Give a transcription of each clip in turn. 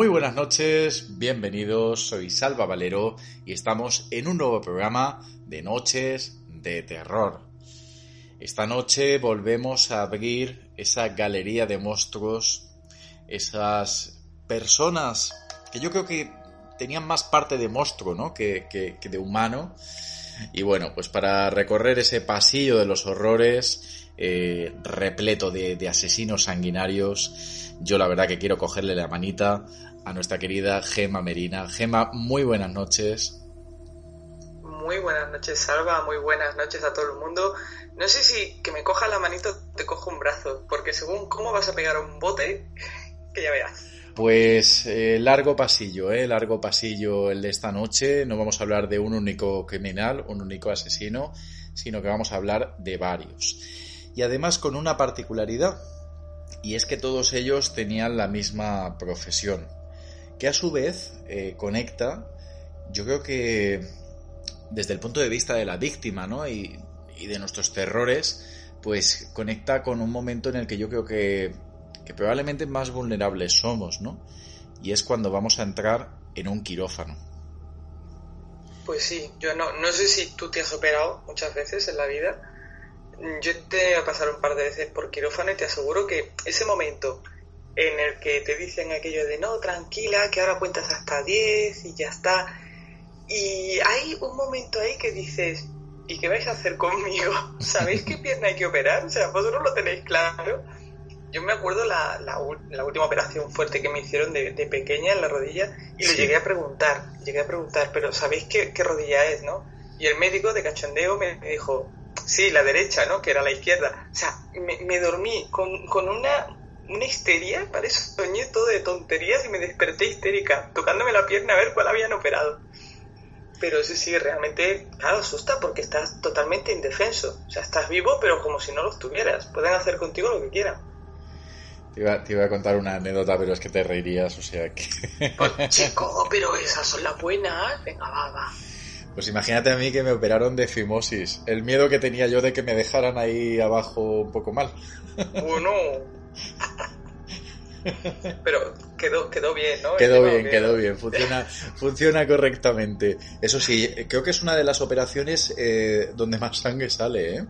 Muy buenas noches, bienvenidos, soy Salva Valero y estamos en un nuevo programa de Noches de Terror. Esta noche volvemos a abrir esa galería de monstruos, esas personas que yo creo que tenían más parte de monstruo ¿no? que, de humano. Y bueno, pues para recorrer ese pasillo de los horrores, eh, repleto de asesinos sanguinarios, yo la verdad que quiero cogerle la manita a nuestra querida Gema Merina. Gema, muy buenas noches. Muy buenas noches, Salva. Muy buenas noches a todo el mundo. No sé si que me coja la manito te cojo un brazo, porque según cómo vas a pegar un bote, que ya veas. Pues eh, largo pasillo, ¿eh? Largo pasillo el de esta noche. No vamos a hablar de un único criminal, un único asesino, sino que vamos a hablar de varios. Y además con una particularidad, y es que todos ellos tenían la misma profesión, que a su vez eh, conecta, yo creo que desde el punto de vista de la víctima, ¿no? Y, y de nuestros terrores, pues conecta con un momento en el que yo creo que, probablemente más vulnerables somos, ¿no? Y es cuando vamos a entrar en un quirófano. Pues sí, yo no, no sé si tú te has operado muchas veces en la vida. Yo te he pasado un par de veces por quirófano y te aseguro que ese momento en el que te dicen aquello de no, tranquila, que ahora cuentas hasta 10 y ya está. Y hay un momento ahí que dices, ¿y qué vais a hacer conmigo? ¿Sabéis qué pierna hay que operar? O sea, vosotros lo tenéis claro. Yo me acuerdo la, la, última operación fuerte que me hicieron de, de pequeña en la rodilla y lo Sí. llegué a preguntar, llegué a preguntar, pero ¿sabéis qué, qué rodilla es, no? Y el médico de cachondeo me me dijo, sí, la derecha, ¿no? Que era la izquierda. O sea, me, me dormí con, con una, una histeria, parece soñé todo de tonterías y me desperté histérica, tocándome la pierna a ver cuál habían operado. Pero sí, sí, realmente, claro, asusta porque estás totalmente indefenso. O sea, estás vivo, pero como si no lo estuvieras. Pueden hacer contigo lo que quieran. Te iba, te iba a contar una anécdota, pero es que te reirías, o sea que... Pues, chico, pero esas son las buenas. Venga, va, va. Pues imagínate a mí que me operaron de fimosis. El miedo que tenía yo de que me dejaran ahí abajo un poco mal. Bueno. Pero quedó, quedó bien, ¿no? Quedó bien, quedó bien, funciona, funciona correctamente. Eso sí, creo que es una de las operaciones eh, donde más sangre sale, ¿eh?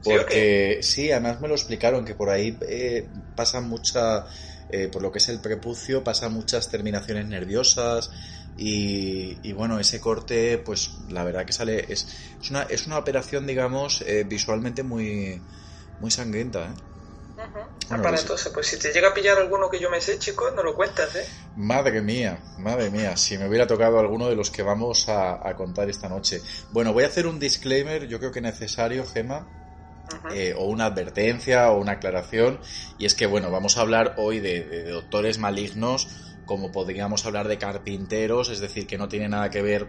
¿Sí o Porque sí, además me lo explicaron, que por ahí eh, pasa mucha, eh, por lo que es el prepucio, pasa muchas terminaciones nerviosas y, y bueno, ese corte, pues la verdad que sale, es, es, una, es una operación, digamos, eh, visualmente muy, muy sangrienta, ¿eh? Aparatosa. Pues si te llega a pillar alguno que yo me sé, chicos, no lo cuentas, ¿eh? Madre mía, madre mía, si me hubiera tocado alguno de los que vamos a, a contar esta noche. Bueno, voy a hacer un disclaimer, yo creo que necesario, Gema, eh, o una advertencia o una aclaración, y es que, bueno, vamos a hablar hoy de, de doctores malignos, como podríamos hablar de carpinteros, es decir, que no tiene nada que ver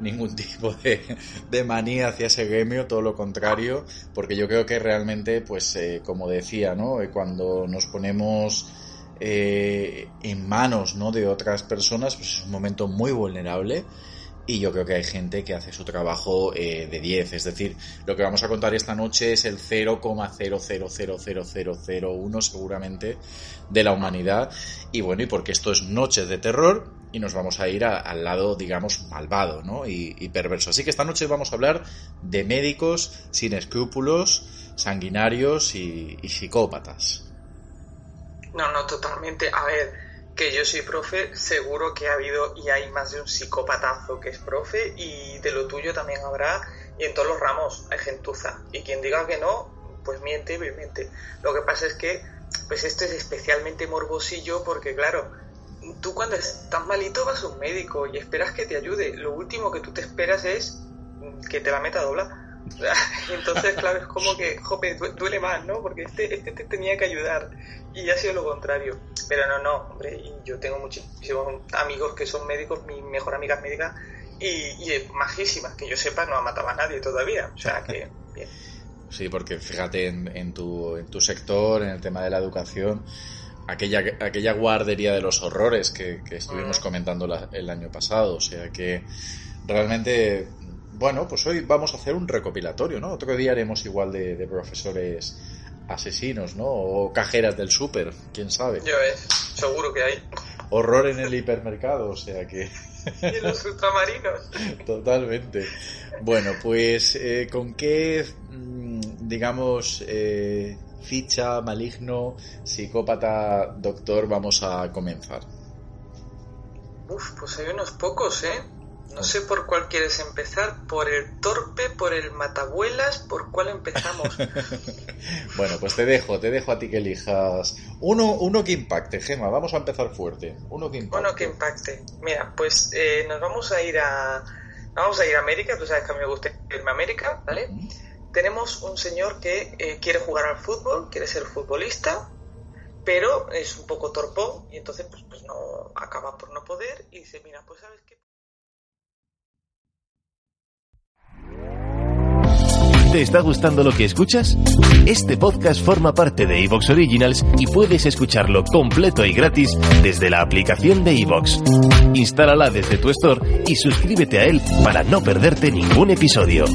ningún tipo de, de manía hacia ese gremio, todo lo contrario, porque yo creo que realmente, pues, eh, como decía, ¿no? Eh, Cuando nos ponemos eh, en manos, ¿no? De otras personas, pues es un momento muy vulnerable. Y yo creo que hay gente que hace su trabajo eh, de 10. Es decir, lo que vamos a contar esta noche es el 0,000001 seguramente de la humanidad. Y bueno, y porque esto es Noches de Terror, y nos vamos a ir al lado, digamos, malvado ¿no? y, perverso. Así que esta noche vamos a hablar de médicos sin escrúpulos, sanguinarios y, psicópatas. No, no, totalmente. A ver, que yo soy profe, seguro que ha habido y hay más de un psicópatazo que es profe y de lo tuyo también habrá y en todos los ramos hay gentuza. Y quien diga que no, pues miente, miente. Lo que pasa es que, pues esto es especialmente morbosillo porque, claro, tú cuando estás malito vas a un médico y esperas que te ayude. Lo último que tú te esperas es que te la meta dobla. Entonces, claro, es como que, jope, duele más, ¿no? Porque este, este te tenía que ayudar y ha sido lo contrario. Pero no, no, hombre, yo tengo muchísimos amigos que son médicos, mi mejor amiga es médica y, y majísima, que yo sepa, no ha matado a nadie todavía. O sea que, bien. Sí, porque fíjate en, en, tu, en tu sector, en el tema de la educación, aquella, aquella guardería de los horrores que, estuvimos comentando el año pasado. O sea que realmente, bueno, pues hoy vamos a hacer un recopilatorio, ¿no? Otro día haremos igual de, profesores asesinos, ¿no? O cajeras del súper, quién sabe. Ya ves, seguro que hay. Horror en el hipermercado, o sea que... y en los ultramarinos. Totalmente. Bueno, pues, eh, ¿con qué, mm, digamos, eh, ficha, maligno, psicópata, doctor, vamos a comenzar? Uf, pues hay unos pocos, ¿eh? No sé por cuál quieres empezar, por el torpe, por el matabuelas, por cuál empezamos. bueno, pues te dejo, te dejo a ti que elijas uno, uno que impacte, Gema, vamos a empezar fuerte. Uno que impacte. Uno que impacte. Mira, pues eh, nos vamos a ir a vamos a ir a América, tú sabes que a mí me gusta irme a América, ¿vale? Tenemos un señor que eh, quiere jugar al fútbol, quiere ser futbolista, pero es un poco torpón y entonces pues, pues no acaba por no poder y dice, mira, pues sabes qué. ¿Te está gustando lo que escuchas? Este podcast forma parte de Evox Originals y puedes escucharlo completo y gratis desde la aplicación de Evox. Instálala desde tu store y suscríbete a él para no perderte ningún episodio.